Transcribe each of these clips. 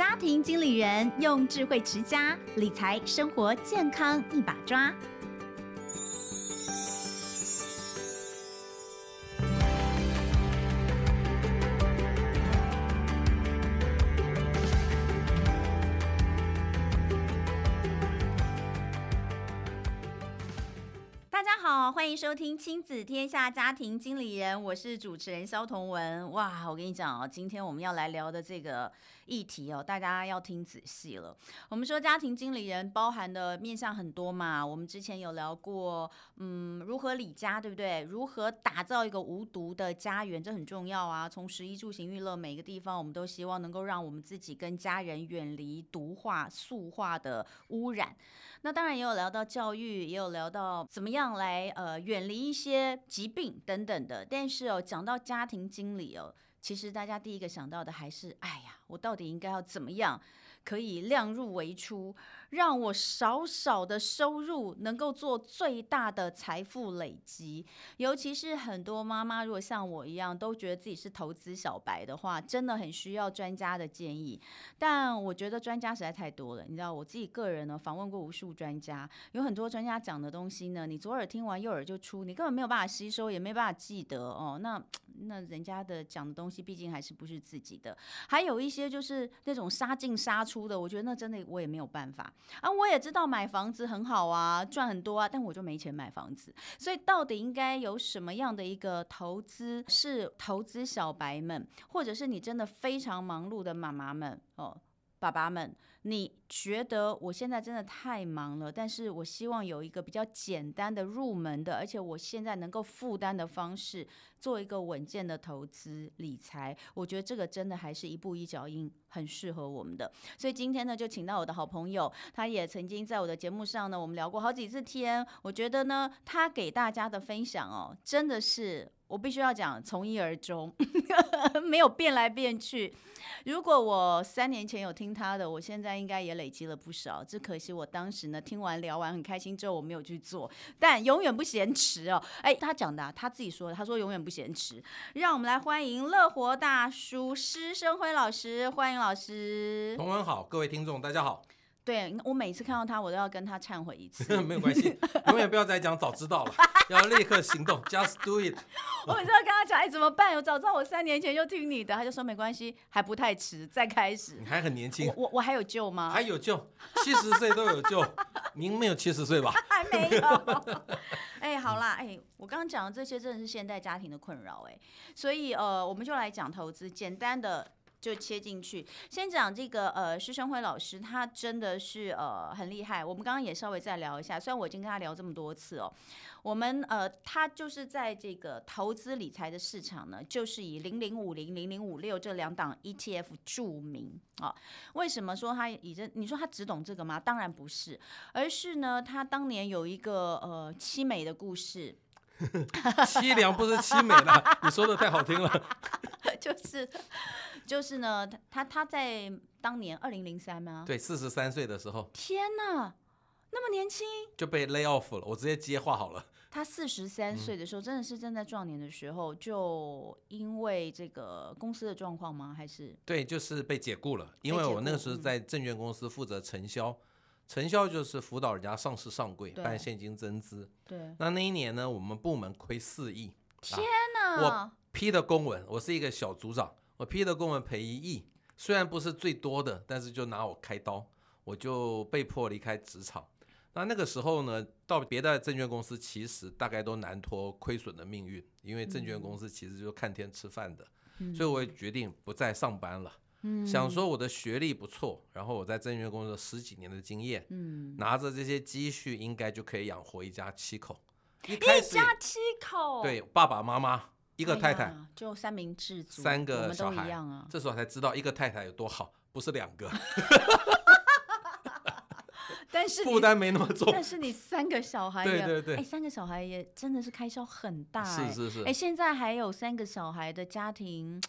家庭经理人用智慧持家，理财生活健康一把抓。欢迎收听《亲子天下家庭经理人》，我是主持人萧同文。哇，我跟你讲哦，今天我们要来聊的这个议题哦，大家要听仔细了。我们说家庭经理人包含的面向很多嘛，我们之前有聊过，嗯，如何理家，对不对？如何打造一个无毒的家园，这很重要啊。从食衣住行娱乐每个地方，我们都希望能够让我们自己跟家人远离毒化、塑化的污染。那当然也有聊到教育，也有聊到怎么样来呃远离一些疾病等等的。但是哦，讲到家庭经理哦，其实大家第一个想到的还是，哎呀，我到底应该要怎么样可以量入为出？让我少少的收入能够做最大的财富累积，尤其是很多妈妈，如果像我一样都觉得自己是投资小白的话，真的很需要专家的建议。但我觉得专家实在太多了，你知道，我自己个人呢访问过无数专家，有很多专家讲的东西呢，你左耳听完右耳就出，你根本没有办法吸收，也没办法记得哦。那那人家的讲的东西，毕竟还是不是自己的。还有一些就是那种杀进杀出的，我觉得那真的我也没有办法。啊，我也知道买房子很好啊，赚很多啊，但我就没钱买房子。所以到底应该有什么样的一个投资是投资小白们，或者是你真的非常忙碌的妈妈们哦，爸爸们？你觉得我现在真的太忙了，但是我希望有一个比较简单的入门的，而且我现在能够负担的方式，做一个稳健的投资理财。我觉得这个真的还是一步一脚印，很适合我们的。所以今天呢，就请到我的好朋友，他也曾经在我的节目上呢，我们聊过好几次天。我觉得呢，他给大家的分享哦，真的是我必须要讲从一而终，没有变来变去。如果我三年前有听他的，我现在。应该也累积了不少，只可惜我当时呢听完聊完很开心之后我没有去做，但永远不嫌迟哦。哎，他讲的、啊，他自己说的，他说永远不嫌迟。让我们来欢迎乐活大叔施生辉老师，欢迎老师。同文好，各位听众大家好。对，我每次看到他，我都要跟他忏悔一次。没有关系，永远不要再讲早知道了，要立刻行动，just do it。我每次要跟他讲，哎，怎么办？我早知道我三年前就听你的，他就说没关系，还不太迟，再开始。你还很年轻，我我还有救吗？还有救，七十岁都有救。您没有七十岁吧？还没有。哎，好啦，哎，我刚刚讲的这些真的是现代家庭的困扰，哎，所以呃，我们就来讲投资，简单的。就切进去，先讲这个呃，施生辉老师，他真的是呃很厉害。我们刚刚也稍微再聊一下，虽然我已经跟他聊这么多次哦，我们呃，他就是在这个投资理财的市场呢，就是以零零五零零零五六这两档 ETF 著名啊、为什么说他以这？你说他只懂这个吗？当然不是，而是呢，他当年有一个呃凄美的故事。凄凉不是凄美了，你说的太好听了。就是。就是呢，他他他在当年二零零三吗？对，四十三岁的时候。天哪，那么年轻就被 lay off 了。我直接接话好了。他四十三岁的时候，真的是正在壮年的时候，就因为这个公司的状况吗？还是？对，就是被解雇了。因为我那个时候在证券公司负责承销，承销就是辅导人家上市上柜办现金增资。对。那那一年呢，我们部门亏四亿。天哪！我批的公文，我是一个小组长。我批的公文赔一亿，虽然不是最多的，但是就拿我开刀，我就被迫离开职场。那那个时候呢，到别的证券公司其实大概都难脱亏损的命运，因为证券公司其实就是看天吃饭的，嗯、所以我也决定不再上班了。嗯、想说我的学历不错，然后我在证券工作十几年的经验，嗯、拿着这些积蓄，应该就可以养活一家七口。一一家七口，对，爸爸妈妈。一个太太、哎、就三明治，三个小孩，啊、这时候才知道一个太太有多好，不是两个。但是负担没那么重。但是你三个小孩，对对对，哎，三个小孩也真的是开销很大，是是是。哎，现在还有三个小孩的家庭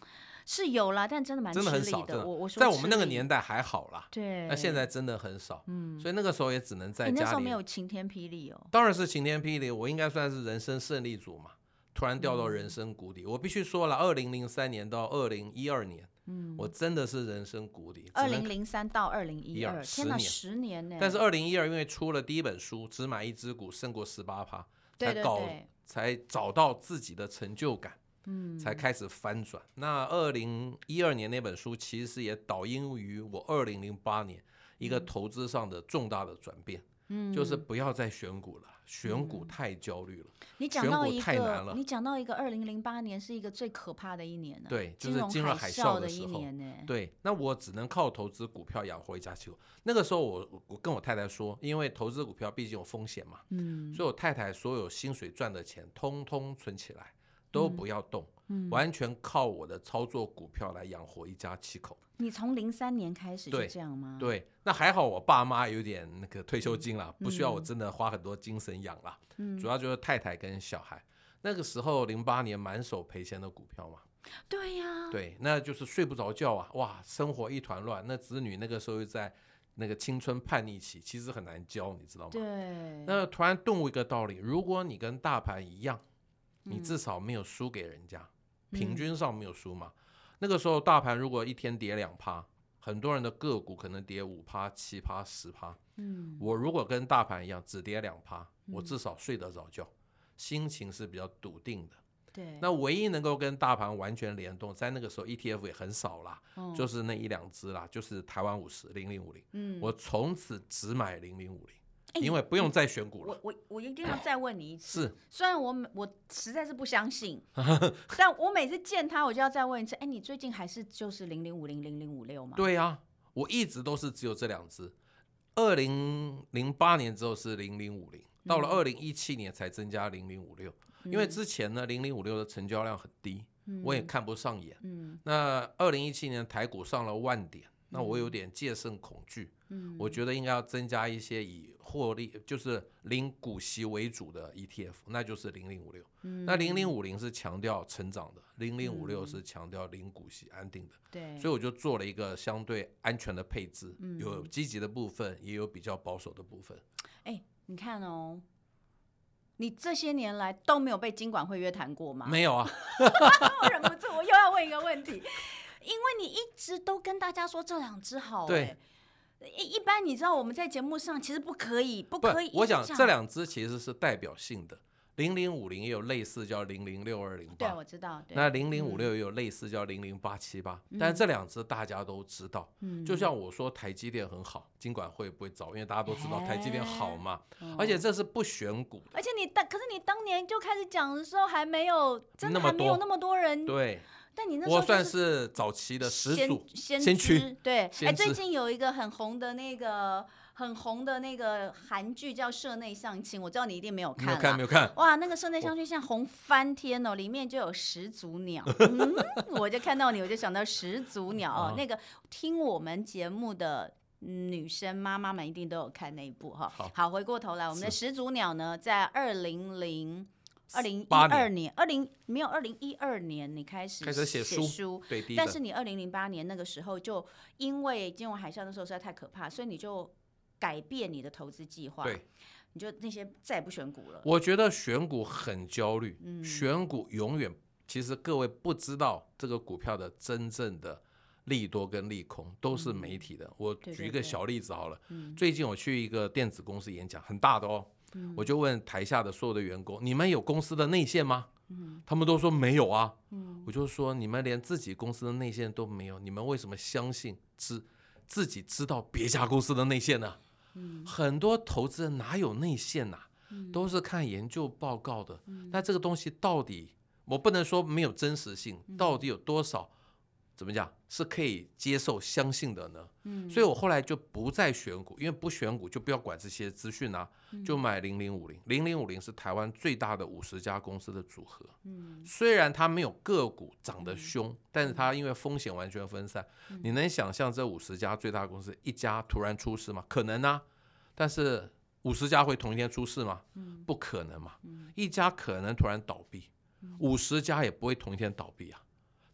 是有啦，但真的蛮真的很少的。我我说，在我们那个年代还好啦，对。那现在真的很少，嗯，所以那个时候也只能在家里。你那时候没有晴天霹雳哦？当然是晴天霹雳，我应该算是人生胜利组嘛。突然掉到人生谷底，嗯、我必须说了，二零零三年到二零一二年，嗯，我真的是人生谷底。二零零三到二零一二，天哪，十年呢！但是二零一二因为出了第一本书，只买一只股胜过十八趴，才搞才找到自己的成就感，嗯，才开始翻转。那二零一二年那本书其实也导因于我二零零八年一个投资上的重大的转变，嗯，就是不要再选股了。选股太焦虑了，嗯、你讲到一个，太难了，你讲到一个，二零零八年是一个最可怕的一年呢。对，就是金融海啸的一年呢。对，那我只能靠投资股票养活一家企业。那个时候我我跟我太太说，因为投资股票毕竟有风险嘛，嗯，所以我太太所有薪水赚的钱通通存起来，都不要动。嗯完全靠我的操作股票来养活一家七口。你从零三年开始就这样吗？对？对，那还好，我爸妈有点那个退休金了，不需要我真的花很多精神养了。嗯，主要就是太太跟小孩。那个时候零八年满手赔钱的股票嘛。对呀。对，那就是睡不着觉啊！哇，生活一团乱。那子女那个时候又在那个青春叛逆期，其实很难教，你知道吗？对。那突然顿悟一个道理：如果你跟大盘一样，你至少没有输给人家。平均上没有输嘛？那个时候大盘如果一天跌两趴，很多人的个股可能跌五趴、七趴、十趴。嗯，我如果跟大盘一样只跌两趴，我至少睡得着觉，心情是比较笃定的。对，那唯一能够跟大盘完全联动，在那个时候 ETF 也很少啦，就是那一两只啦，就是台湾五十零零五零。嗯，我从此只买零零五零。因为不用再选股了。我我我一定要再问你一次。是。虽然我我实在是不相信，但我每次见他，我就要再问一次。哎，你最近还是就是零零五零零零五六吗？对呀，我一直都是只有这两只。二零零八年之后是零零五零，到了二零一七年才增加零零五六。因为之前呢，零零五六的成交量很低，我也看不上眼。嗯。那二零一七年台股上了万点，那我有点戒慎恐惧。嗯。我觉得应该要增加一些以。获利就是零股息为主的 ETF，那就是零零五六。那零零五零是强调成长的，零零五六是强调零股息安定的。对，所以我就做了一个相对安全的配置，有积极的部分，也有比较保守的部分。哎，你看哦，你这些年来都没有被金管会约谈过吗？没有啊。我 忍不住，我又要问一个问题，因为你一直都跟大家说这两只好，对。一一般你知道我们在节目上其实不可以，不可以。我想这两只其实是代表性的，零零五零也有类似叫零零六二零八，对，我知道。那零零五六也有类似叫零零八七八，但是这两只大家都知道。嗯。就像我说台积电很好，金管会不会早？因为大家都知道台积电好嘛。而且这是不选股。而且你当可是你当年就开始讲的时候还没有，真的还没有那么多人。对。但你那时候我算是早期的始祖先先驱，对。哎，最近有一个很红的那个很红的那个韩剧叫《社内相亲》，我知道你一定没有看。没有看，没有看。哇，那个《社内相亲》现在红翻天哦，里面就有始祖鸟，嗯，我就看到你，我就想到始祖鸟哦。那个听我们节目的女生妈妈们一定都有看那一部哈。好，回过头来，我们的始祖鸟呢，在二零零。二零一二年，二零没有二零一二年，你开始开始写书，书。对，但是你二零零八年那个时候，就因为金融海啸的时候实在太可怕，所以你就改变你的投资计划，对，你就那些再也不选股了。我觉得选股很焦虑，嗯，选股永远，其实各位不知道这个股票的真正的利多跟利空都是媒体的。嗯，我举一个小例子好了，对对对，最近我去一个电子公司演讲，很大的哦。我就问台下的所有的员工：“你们有公司的内线吗？”他们都说没有啊。我就说：“你们连自己公司的内线都没有，你们为什么相信知自己知道别家公司的内线呢？”很多投资人哪有内线呐？都是看研究报告的。那这个东西到底，我不能说没有真实性，到底有多少？怎么讲是可以接受、相信的呢？嗯，所以我后来就不再选股，因为不选股就不要管这些资讯啊，就买零零五零。零零五零是台湾最大的五十家公司的组合。嗯，虽然它没有个股涨得凶，但是它因为风险完全分散。你能想象这五十家最大公司一家突然出事吗？可能啊，但是五十家会同一天出事吗？不可能嘛。一家可能突然倒闭，五十家也不会同一天倒闭啊。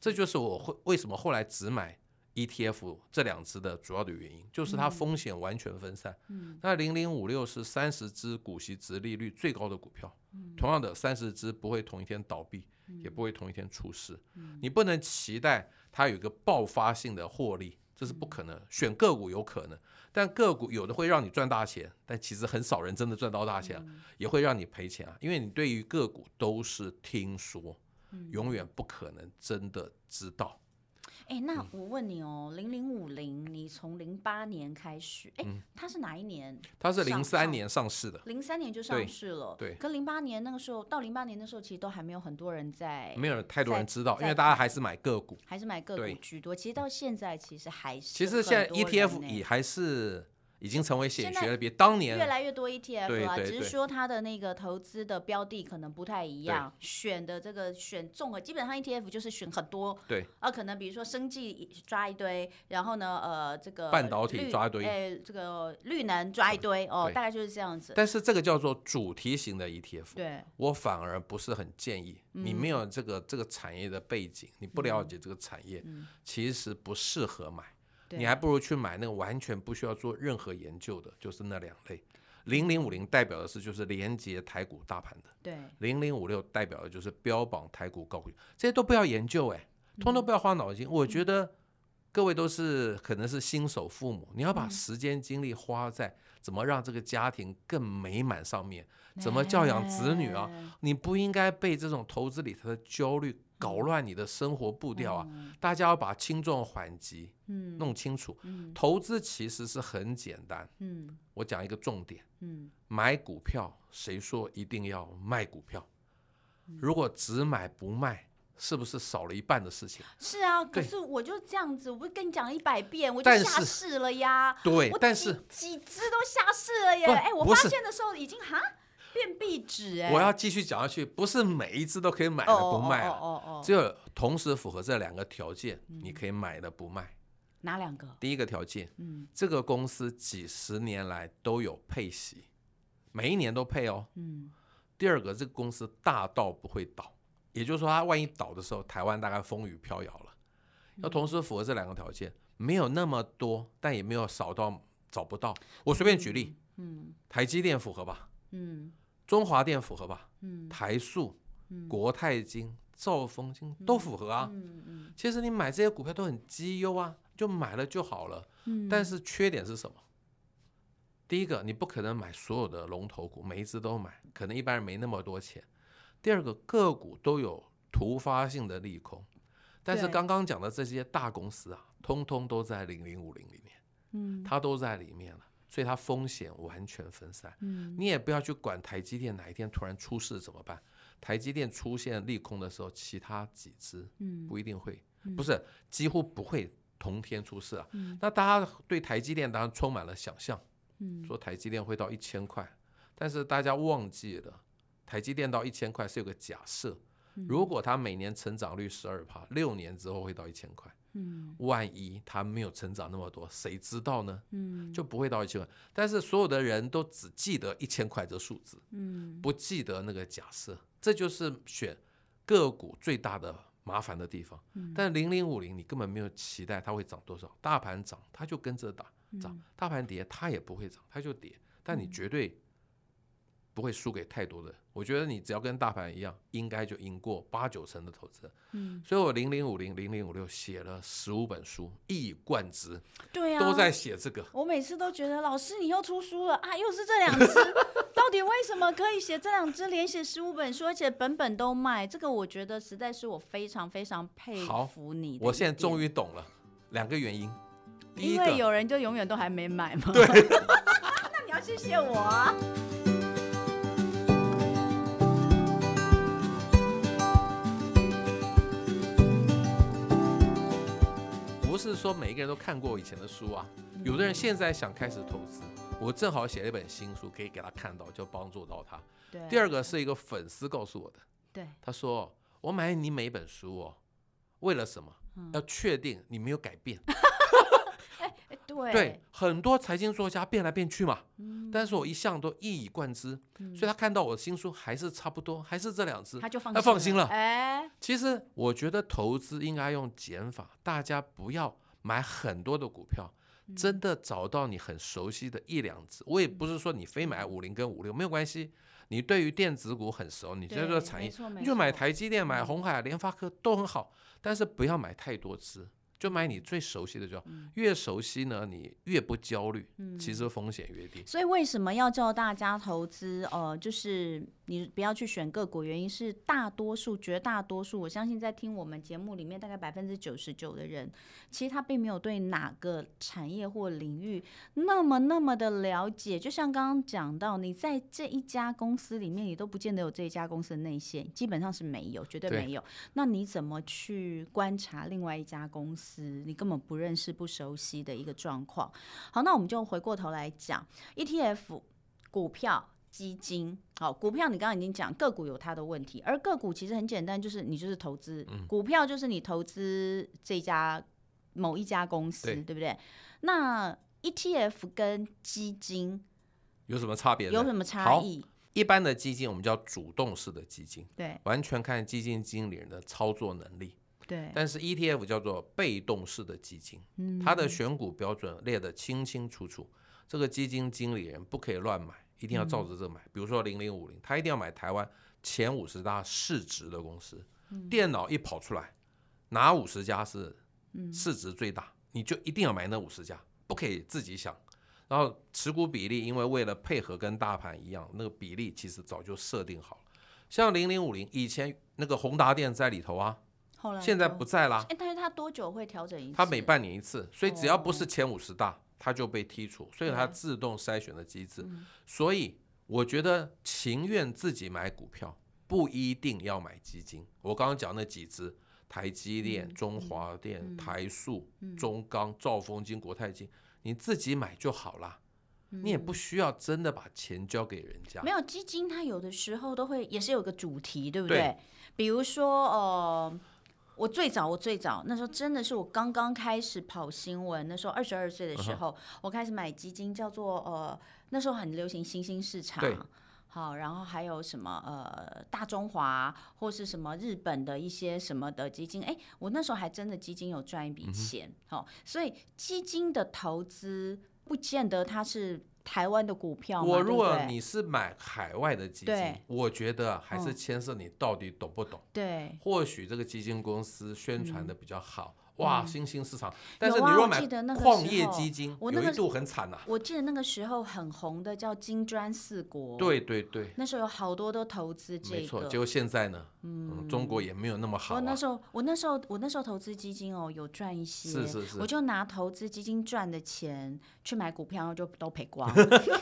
这就是我会为什么后来只买 ETF 这两只的主要的原因，就是它风险完全分散。嗯，那零零五六是三十只股息值利率最高的股票，嗯、同样的三十只不会同一天倒闭，嗯、也不会同一天出事。嗯、你不能期待它有一个爆发性的获利，这是不可能。选个股有可能，但个股有的会让你赚大钱，但其实很少人真的赚到大钱，嗯、也会让你赔钱啊。因为你对于个股都是听说，嗯、永远不可能真的知道。哎，那我问你哦，零零五零，你从零八年开始，哎，它是哪一年？它是零三年上市的，零三年就上市了。对，跟零八年那个时候到零八年的时候，其实都还没有很多人在，没有太多人知道，因为大家还是买个股，还是买个股居多。其实到现在，其实还是。其实现在 ETF 也还是。已经成为显学了，比当年越来越多 ETF 啊，对，只是说它的那个投资的标的可能不太一样，选的这个选中了，基本上 ETF 就是选很多，对，啊，可能比如说生技抓一堆，然后呢，呃，这个半导体抓一堆，哎，这个绿能抓一堆，哦，大概就是这样子。但是这个叫做主题型的 ETF，对，我反而不是很建议，你没有这个这个产业的背景，你不了解这个产业，其实不适合买。你还不如去买那个完全不需要做任何研究的，就是那两类。零零五零代表的是就是连接台股大盘的，对。零零五六代表的就是标榜台股高股，这些都不要研究哎，通通不要花脑筋。我觉得各位都是可能是新手父母，你要把时间精力花在怎么让这个家庭更美满上面，怎么教养子女啊？你不应该被这种投资里头的焦虑。搞乱你的生活步调啊！嗯、大家要把轻重缓急弄清楚。嗯嗯、投资其实是很简单。嗯、我讲一个重点。嗯、买股票，谁说一定要卖股票？嗯、如果只买不卖，是不是少了一半的事情？是啊，可是我就这样子，我不跟你讲了一百遍，我就下市了呀。对，我但是几只都下市了耶！哎，我发现的时候已经哈。变壁纸哎！我要继续讲下去，不是每一只都可以买的不卖啊，只有同时符合这两个条件，你可以买的不卖。哪两个？第一个条件，嗯，这个公司几十年来都有配息，每一年都配哦。嗯。第二个，这个公司大到不会倒，也就是说，它万一倒的时候，台湾大概风雨飘摇了。要同时符合这两个条件，没有那么多，但也没有少到找不到。我随便举例，嗯，台积电符合吧？嗯。中华电符合吧？嗯，台塑、嗯、国泰金、兆丰金都符合啊。嗯嗯、其实你买这些股票都很绩优啊，就买了就好了。嗯、但是缺点是什么？第一个，你不可能买所有的龙头股，每一只都买，可能一般人没那么多钱。第二个，个股都有突发性的利空，但是刚刚讲的这些大公司啊，通通都在零零五零里面，嗯，它都在里面了。所以它风险完全分散，嗯，你也不要去管台积电哪一天突然出事怎么办？台积电出现利空的时候，其他几只不一定会，不是几乎不会同天出事啊。那大家对台积电当然充满了想象，说台积电会到一千块，但是大家忘记了，台积电到一千块是有个假设，如果它每年成长率十二趴，六年之后会到一千块。嗯，万一它没有成长那么多，谁知道呢？嗯，就不会到一千块。但是所有的人都只记得一千块这数字，嗯，不记得那个假设，这就是选个股最大的麻烦的地方。嗯，但零零五零你根本没有期待它会涨多少，大盘涨它就跟着涨。涨，大盘跌它也不会涨，它就跌。但你绝对不会输给太多的人。我觉得你只要跟大盘一样，应该就赢过八九成的投资人。嗯，所以我零零五零零零五六写了十五本书，一以贯之。对啊，都在写这个。我每次都觉得老师你又出书了啊，又是这两只，到底为什么可以写这两只，连写十五本书，而且本本都卖？这个我觉得实在是我非常非常佩服你。我现在终于懂了两个原因。因为有人就永远都还没买嘛。对。那你要谢谢我啊。不是说每一个人都看过以前的书啊，有的人现在想开始投资，我正好写了一本新书，可以给他看到，就帮助到他。对。第二个是一个粉丝告诉我的，对，他说我买你每一本书哦，为了什么？要确定你没有改变。对。对，很多财经作家变来变去嘛，但是我一向都一以贯之，所以他看到我的新书还是差不多，还是这两只，他就放他放心了。哎。其实我觉得投资应该用减法，大家不要买很多的股票，真的找到你很熟悉的一两只。我也不是说你非买五零跟五六没有关系，你对于电子股很熟，你觉得这个产业，你就买台积电、买红海、联发科都很好，但是不要买太多只。就买你最熟悉的就好，越熟悉呢，你越不焦虑，其实风险越低。所以为什么要叫大家投资？呃，就是你不要去选个股，原因是大多数、绝大多数，我相信在听我们节目里面，大概百分之九十九的人，其实他并没有对哪个产业或领域那么那么的了解。就像刚刚讲到，你在这一家公司里面，你都不见得有这一家公司的内线，基本上是没有，绝对没有。那你怎么去观察另外一家公司？你根本不认识、不熟悉的一个状况。好，那我们就回过头来讲 ETF 股票基金。好，股票你刚刚已经讲，个股有它的问题，而个股其实很简单，就是你就是投资股票，就是你投资这家某一家公司，对，对不对？那 ETF 跟基金有什么差别？有什么差异？一般的基金我们叫主动式的基金，对，完全看基金经理人的操作能力。对，但是 ETF 叫做被动式的基金，它的选股标准列得清清楚楚，这个基金经理人不可以乱买，一定要照着这买。比如说零零五零，他一定要买台湾前五十大市值的公司，电脑一跑出来，哪五十家是市值最大，你就一定要买那五十家，不可以自己想。然后持股比例，因为为了配合跟大盘一样，那个比例其实早就设定好了。像零零五零以前那个宏达电在里头啊。现在不在啦。哎，但是他多久会调整一次？它每半年一次，所以只要不是前五十大，他就被剔除，所以他自动筛选的机制。所以我觉得情愿自己买股票，不一定要买基金。我刚刚讲那几只，台积电、中华电、台塑、中钢、兆丰金、国泰金，你自己买就好啦。你也不需要真的把钱交给人家。没有基金，它有的时候都会也是有个主题，对不对？比如说，呃。我最早，我最早那时候真的是我刚刚开始跑新闻，那时候二十二岁的时候，我开始买基金，叫做呃，那时候很流行新兴市场，好，然后还有什么呃大中华或是什么日本的一些什么的基金，哎，我那时候还真的基金有赚一笔钱，好，所以基金的投资不见得它是。台湾的股票，我如果你是买海外的基金，我觉得还是牵涉你到底懂不懂。对，或许这个基金公司宣传的比较好。哇，新兴市场！但是你如果买矿业基金，有一度很惨呐。我记得那个时候很红的叫金砖四国。对对对。那时候有好多都投资这个。没错，结果现在呢，嗯，中国也没有那么好。我那时候，我那时候，我那时候投资基金哦，有赚一些。是是是。我就拿投资基金赚的钱去买股票，就都赔光。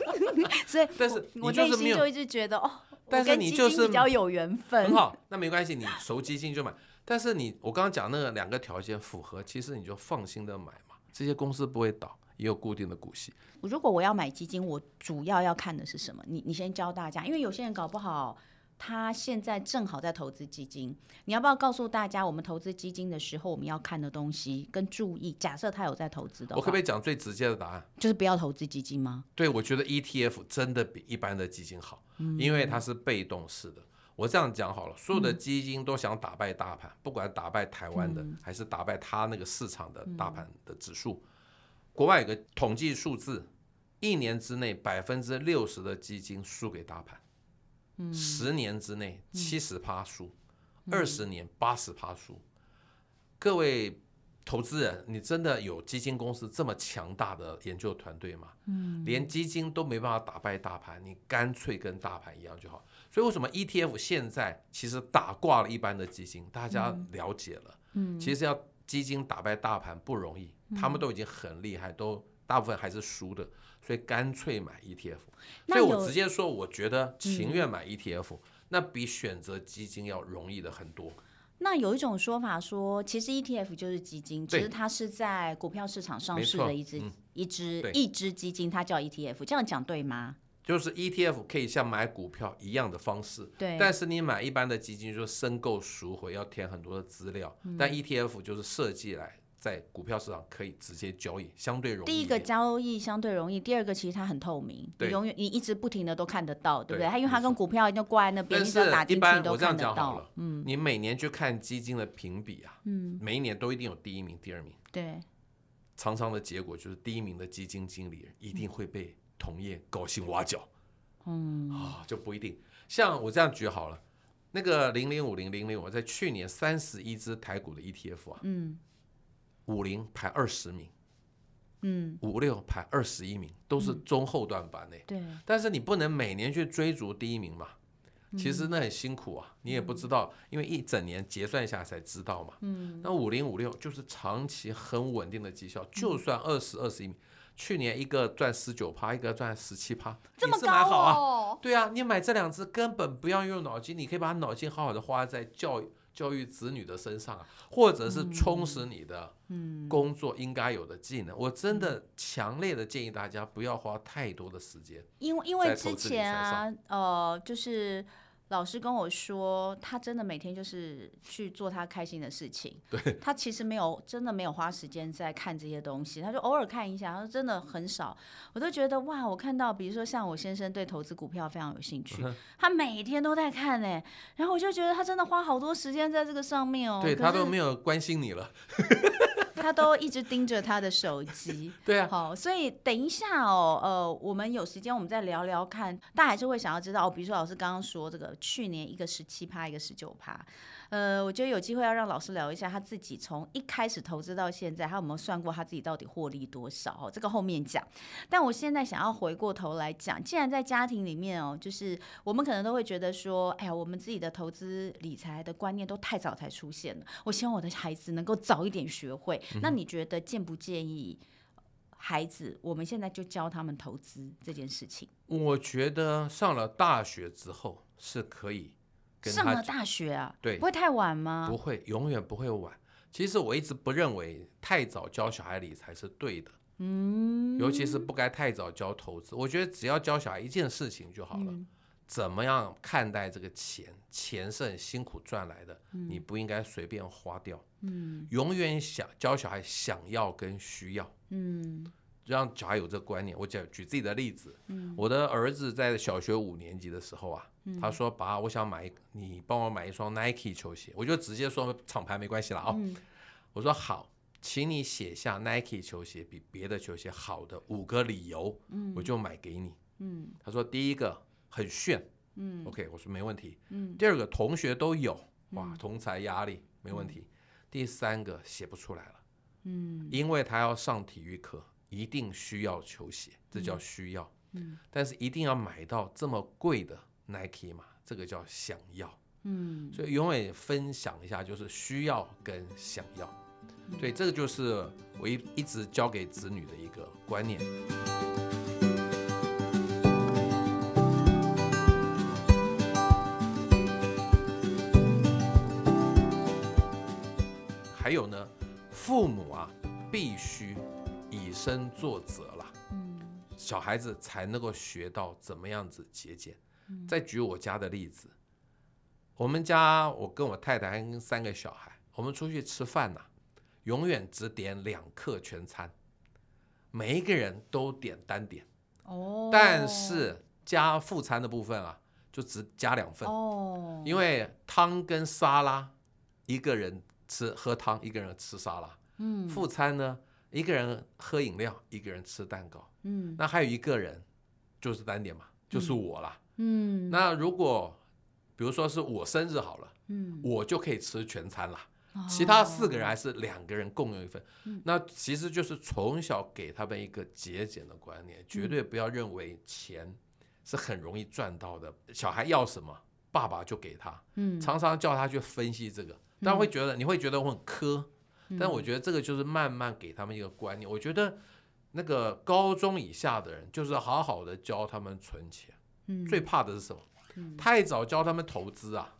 所以，但是我内心就一直觉得哦，但是你就是比较有缘分。很好，那没关系，你熟基金就买。但是你，我刚刚讲那个两个条件符合，其实你就放心的买嘛。这些公司不会倒，也有固定的股息。如果我要买基金，我主要要看的是什么？你你先教大家，因为有些人搞不好他现在正好在投资基金。你要不要告诉大家，我们投资基金的时候我们要看的东西跟注意？假设他有在投资的话，我可不可以讲最直接的答案？就是不要投资基金吗？对，我觉得 ETF 真的比一般的基金好，因为它是被动式的。我这样讲好了，所有的基金都想打败大盘，不管打败台湾的，还是打败他那个市场的大盘的指数。国外有个统计数字，一年之内百分之六十的基金输给大盘，十年之内七十趴输，二十年八十趴输。各位投资人，你真的有基金公司这么强大的研究团队吗？连基金都没办法打败大盘，你干脆跟大盘一样就好。所以为什么 ETF 现在其实打挂了一般的基金？大家了解了，嗯，其实要基金打败大盘不容易，他们都已经很厉害，都大部分还是输的，所以干脆买 ETF。所以我直接说，我觉得情愿买 ETF，那比选择基金要容易的很多。那有一种说法说，其实 ETF 就是基金，只是它是在股票市场上市的一支一支一支基金，它叫 ETF，这样讲对吗？就是 ETF 可以像买股票一样的方式，对。但是你买一般的基金，就是申购赎回要填很多的资料，嗯、但 ETF 就是设计来在股票市场可以直接交易，相对容易。第一个交易相对容易，第二个其实它很透明，你永远你一直不停的都看得到，对不对？它因为它跟股票一定挂在那边，但是打进去都看得到。嗯，你每年去看基金的评比啊，嗯，每一年都一定有第一名、第二名，对。常常的结果就是第一名的基金经理人一定会被同业高薪挖角。嗯啊，就不一定。像我这样举好了，那个零零五零零零我在去年三十一只台股的 ETF 啊，嗯，五零排二十名，嗯，五六排二十一名，都是中后段班的。对。但是你不能每年去追逐第一名嘛，其实那很辛苦啊，你也不知道，因为一整年结算下来才知道嘛。嗯。那五零五六就是长期很稳定的绩效，就算二十二十一名。去年一个赚十九趴，一个赚十七趴，这么高啊。对啊，你买这两只根本不要用脑筋，你可以把脑筋好好的花在教育教育子女的身上啊，或者是充实你的工作应该有的技能。我真的强烈的建议大家不要花太多的时间，因为因为之前啊，呃，就是。老师跟我说，他真的每天就是去做他开心的事情。对，他其实没有真的没有花时间在看这些东西，他就偶尔看一下。他说真的很少，我都觉得哇，我看到比如说像我先生对投资股票非常有兴趣，他每天都在看哎，然后我就觉得他真的花好多时间在这个上面哦。对，他都没有关心你了。他都一直盯着他的手机，对啊，好，所以等一下哦，呃，我们有时间我们再聊聊看，大家还是会想要知道，哦比如说老师刚刚说这个去年一个十七趴，一个十九趴。呃，我觉得有机会要让老师聊一下他自己从一开始投资到现在，他有没有算过他自己到底获利多少？哦，这个后面讲。但我现在想要回过头来讲，既然在家庭里面哦，就是我们可能都会觉得说，哎呀，我们自己的投资理财的观念都太早才出现了。我希望我的孩子能够早一点学会。那你觉得建不建议孩子我们现在就教他们投资这件事情？我觉得上了大学之后是可以。上了大学啊，对，不会太晚吗？不会，永远不会晚。其实我一直不认为太早教小孩理财是对的，嗯，尤其是不该太早教投资。我觉得只要教小孩一件事情就好了，嗯，怎么样看待这个钱？钱是很辛苦赚来的，嗯，你不应该随便花掉，嗯，永远想教小孩想要跟需要，嗯。让小孩有这个观念。我讲举自己的例子，嗯，我的儿子在小学五年级的时候啊，嗯，他说：“爸，我想买，你帮我买一双 Nike 球鞋。”我就直接说厂牌没关系了啊，哦。嗯，我说好，请你写下 Nike 球鞋比别的球鞋好的五个理由，嗯，我就买给你。嗯，他说第一个很炫，嗯，OK，我说没问题。嗯，第二个同学都有，哇，同才压力没问题。第三个写不出来了，嗯，因为他要上体育课。一定需要球鞋，这叫需要。嗯，但是一定要买到这么贵的 Nike 嘛？这个叫想要。嗯，所以永远分享一下，就是需要跟想要。对，这个就是我一一直教给子女的一个观念。还有呢，父母啊，必须。以身作则了，嗯，小孩子才能够学到怎么样子节俭。再举我家的例子，我们家我跟我太太还跟三个小孩，我们出去吃饭呐，永远只点两客全餐，每一个人都点单点，哦，但是加副餐的部分啊，就只加两份，哦，因为汤跟沙拉，一个人吃喝汤，一个人吃沙拉，嗯，副餐呢？一个人喝饮料，一个人吃蛋糕，嗯，那还有一个人就是单点嘛，就是我啦，嗯，那如果比如说是我生日好了，嗯，我就可以吃全餐了，其他四个人还是两个人共用一份，那其实就是从小给他们一个节俭的观念，绝对不要认为钱是很容易赚到的，小孩要什么，爸爸就给他，嗯，常常叫他去分析这个，但会觉得你会觉得我很苛。但我觉得这个就是慢慢给他们一个观念。我觉得那个高中以下的人，就是好好的教他们存钱。最怕的是什么？太早教他们投资啊。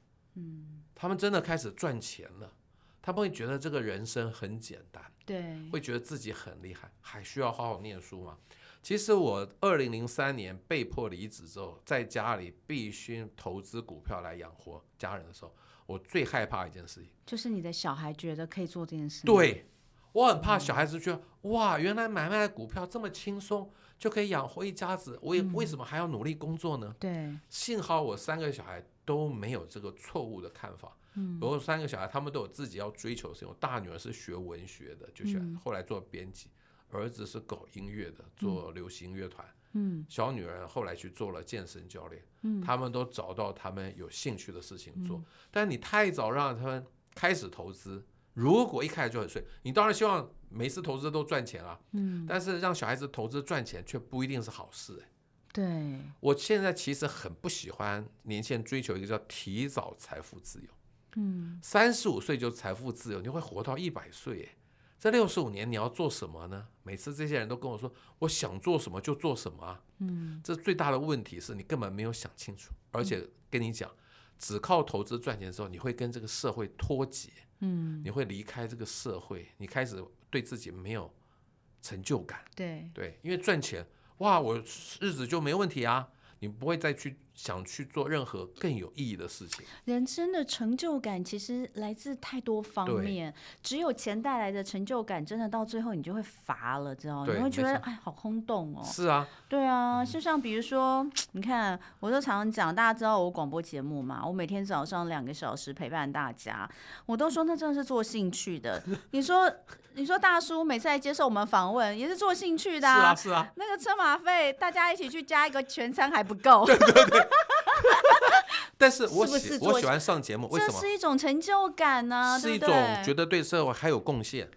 他们真的开始赚钱了，他们会觉得这个人生很简单。对。会觉得自己很厉害，还需要好好念书吗？其实我二零零三年被迫离职之后，在家里必须投资股票来养活家人的时候。我最害怕一件事情，就是你的小孩觉得可以做这件事。对，我很怕小孩子觉得，嗯、哇，原来买卖股票这么轻松，就可以养活一家子，我也为什么还要努力工作呢？对、嗯，幸好我三个小孩都没有这个错误的看法。嗯，三个小孩他们都有自己要追求的事情。我大女儿是学文学的，就喜欢后来做编辑。儿子是搞音乐的，做流行乐团。嗯，小女儿后来去做了健身教练。嗯，他们都找到他们有兴趣的事情做。嗯，但你太早让他们开始投资，如果一开始就很顺，你当然希望每次投资都赚钱啊。嗯，但是让小孩子投资赚钱却不一定是好事。哎，对，我现在其实很不喜欢年轻人追求一个叫提早财富自由。嗯，三十五岁就财富自由，你会活到一百岁。哎。这六十五年你要做什么呢？每次这些人都跟我说，我想做什么就做什么啊。嗯，这最大的问题是你根本没有想清楚，而且跟你讲，只靠投资赚钱的时候，你会跟这个社会脱节。嗯，你会离开这个社会，你开始对自己没有成就感。对对，因为赚钱，哇，我日子就没问题啊。你不会再去想去做任何更有意义的事情。人生的成就感其实来自太多方面，只有钱带来的成就感，真的到最后你就会乏了，知道吗？你会觉得哎，好空洞哦。是啊，对啊，就像比如说，你看，我都常常讲，大家知道我广播节目嘛，我每天早上两个小时陪伴大家，我都说那真的是做兴趣的。你说，你说大叔每次来接受我们访问也是做兴趣的啊？是啊，是啊。那个车马费，大家一起去加一个全餐还不够。对对对。但是我喜我喜欢上节目，为什么？这是一种成就感呢、啊，是一种觉得对社会还有贡献。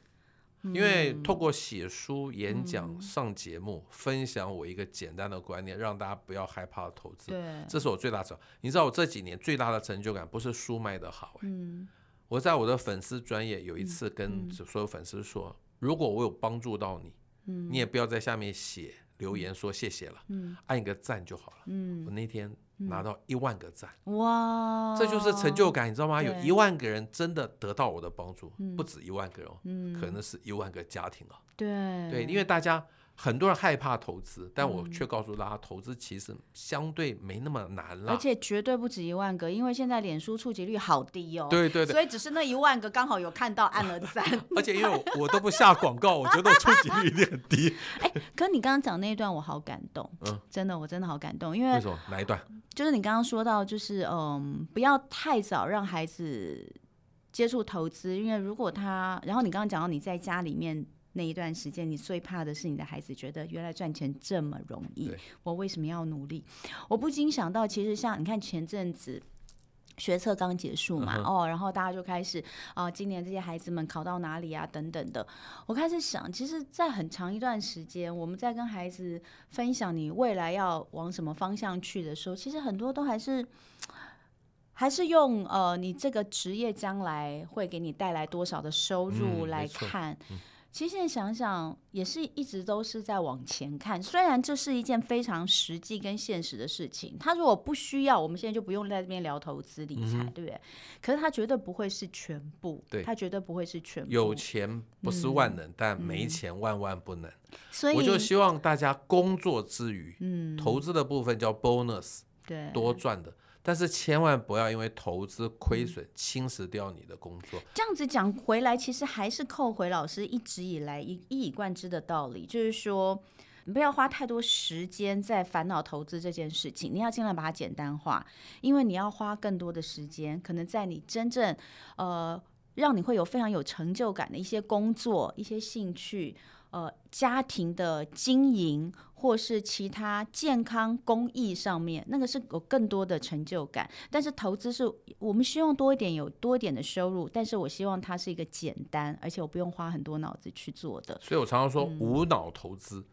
嗯、因为透过写书、演讲、嗯、上节目，分享我一个简单的观念，让大家不要害怕投资。对，这是我最大的。你知道我这几年最大的成就感，不是书卖得好、欸，嗯，我在我的粉丝专业有一次跟所有粉丝说，嗯、如果我有帮助到你，嗯，你也不要在下面写留言说谢谢了，嗯，按一个赞就好了，嗯，我那天。拿到一万个赞，哇，这就是成就感，你知道吗？有一万个人真的得到我的帮助，不止一万个人，嗯，可能是一万个家庭啊。对。对，因为大家。很多人害怕投资，但我却告诉大家，投资其实相对没那么难了，而且绝对不止一万个，因为现在脸书触及率好低哦。对对对，所以只是那一万个刚好有看到按了赞。而且因为我我都不下广告，我觉得我触及率有点低。哎，可你刚刚讲那一段我好感动，嗯，真的我真的好感动，因为为什么？哪一段？就是你刚刚说到，就是嗯，不要太早让孩子接触投资，因为如果他，然后你刚刚讲到你在家里面。那一段时间，你最怕的是你的孩子觉得原来赚钱这么容易，我为什么要努力？我不禁想到，其实像你看前阵子学测刚结束嘛，哦，然后大家就开始啊，今年这些孩子们考到哪里啊，等等的。我开始想，其实，在很长一段时间，我们在跟孩子分享你未来要往什么方向去的时候，其实很多都还是还是用呃，你这个职业将来会给你带来多少的收入来看。其实现在想想，也是一直都是在往前看。虽然这是一件非常实际跟现实的事情，他如果不需要，我们现在就不用在这边聊投资理财，嗯、对不对？可是他绝对不会是全部，对，他绝对不会是全部。有钱不是万能，嗯、但没钱万万不能。所以我就希望大家工作之余，嗯，投资的部分叫 bonus，对，多赚的。但是千万不要因为投资亏损侵蚀掉你的工作。这样子讲回来，其实还是扣回老师一直以来一一以贯之的道理，就是说，你不要花太多时间在烦恼投资这件事情，你要尽量把它简单化，因为你要花更多的时间，可能在你真正呃让你会有非常有成就感的一些工作、一些兴趣。呃，家庭的经营，或是其他健康公益上面，那个是有更多的成就感。但是投资是我们希望多一点，有多一点的收入。但是我希望它是一个简单，而且我不用花很多脑子去做的。所以我常常说，无脑投资。嗯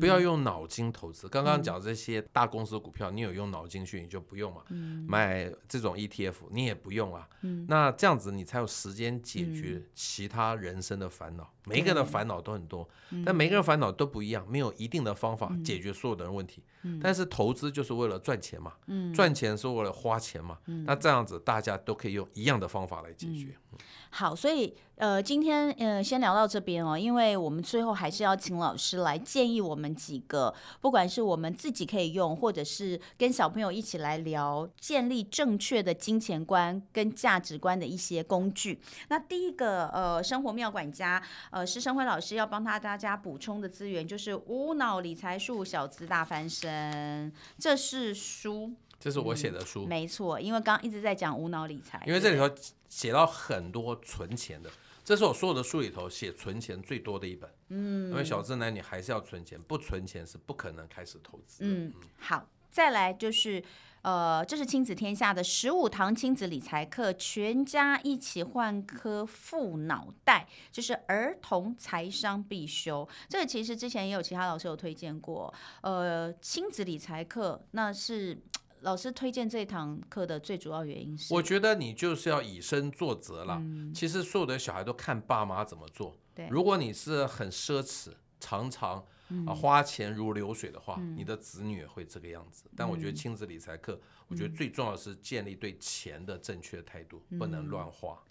不要用脑筋投资。刚刚讲这些大公司股票，你有用脑筋去，你就不用嘛。买这种 ETF，你也不用啊。那这样子你才有时间解决其他人生的烦恼。每一个人的烦恼都很多，但每个人烦恼都不一样，没有一定的方法解决所有的人问题。但是投资就是为了赚钱嘛，赚钱是为了花钱嘛。那这样子大家都可以用一样的方法来解决。好，所以呃，今天呃，先聊到这边哦，因为我们最后还是要请老师来建议我们几个，不管是我们自己可以用，或者是跟小朋友一起来聊，建立正确的金钱观跟价值观的一些工具。那第一个呃，生活妙管家呃，施生辉老师要帮他大家补充的资源就是《无脑理财术：小资大翻身》，这是书，这是我写的书，嗯、没错，因为刚刚一直在讲无脑理财，因为这里头。写到很多存钱的，这是我所有的书里头写存钱最多的一本。嗯，因为小资男女还是要存钱，不存钱是不可能开始投资。嗯，好，再来就是。呃，这是亲子天下的十五堂亲子理财课，全家一起换颗富脑袋，就是儿童财商必修。这个其实之前也有其他老师有推荐过。呃，亲子理财课，那是老师推荐这一堂课的最主要原因是，我觉得你就是要以身作则了。嗯，其实所有的小孩都看爸妈怎么做。对，如果你是很奢侈，常常。啊，花钱如流水的话，嗯、你的子女也会这个样子。但我觉得亲子理财课，嗯、我觉得最重要的是建立对钱的正确态度，嗯、不能乱花。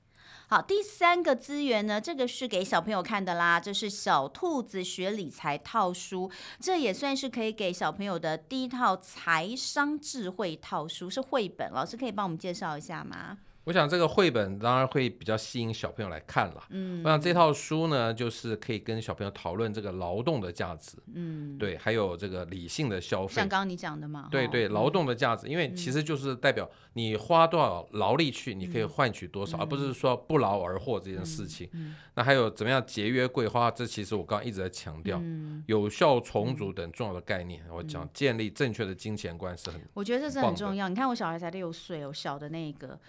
好，第三个资源呢，这个是给小朋友看的啦，这是小兔子学理财套书，这也算是可以给小朋友的第一套财商智慧套书，是绘本。老师可以帮我们介绍一下吗？我想这个绘本当然会比较吸引小朋友来看了。嗯，我想这套书呢，就是可以跟小朋友讨论这个劳动的价值。嗯，对，还有这个理性的消费。像刚刚你讲的嘛。对对，劳动的价值，因为其实就是代表你花多少劳力去，你可以换取多少，而不是说不劳而获这件事情。那还有怎么样节约规划？这其实我刚刚一直在强调，有效重组等重要的概念。我讲建立正确的金钱观是很，我觉得这是很重要。你看我小孩才六岁哦，小的那个。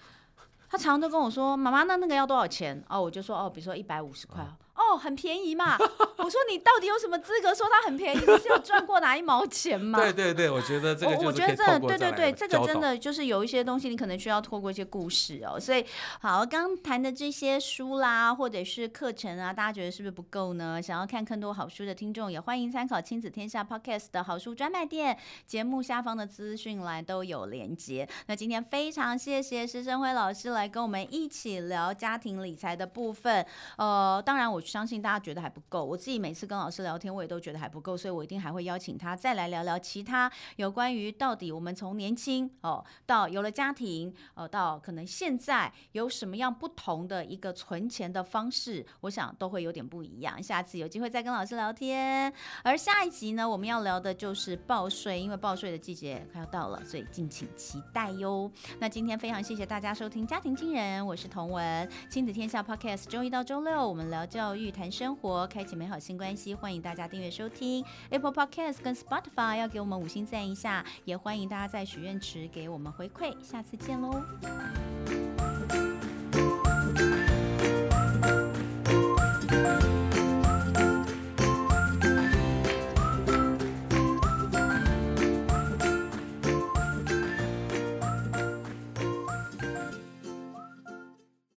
他常常都跟我说：“妈妈，那那个要多少钱？”哦，我就说：“哦，比如说一百五十块。嗯”哦，很便宜嘛！我说你到底有什么资格说它很便宜？你是有赚过哪一毛钱吗？对对对，我觉得这个我觉得真的对对对，这个真的就是有一些东西你可能需要透过一些故事哦。所以好，刚谈的这些书啦，或者是课程啊，大家觉得是不是不够呢？想要看更多好书的听众，也欢迎参考亲子天下 Podcast 的好书专卖店，节目下方的资讯栏都有连接。那今天非常谢谢施生辉老师来跟我们一起聊家庭理财的部分。呃，当然我。相信大家觉得还不够，我自己每次跟老师聊天，我也都觉得还不够，所以我一定还会邀请他再来聊聊其他有关于到底我们从年轻哦到有了家庭，呃到可能现在有什么样不同的一个存钱的方式，我想都会有点不一样。下次有机会再跟老师聊天。而下一集呢，我们要聊的就是报税，因为报税的季节快要到了，所以敬请期待哟。那今天非常谢谢大家收听《家庭惊人》，我是童文，亲子天下 Podcast，周一到周六我们聊教教育谈生活，开启美好新关系。欢迎大家订阅收听 Apple Podcast 跟 Spotify，要给我们五星赞一下，也欢迎大家在许愿池给我们回馈。下次见喽！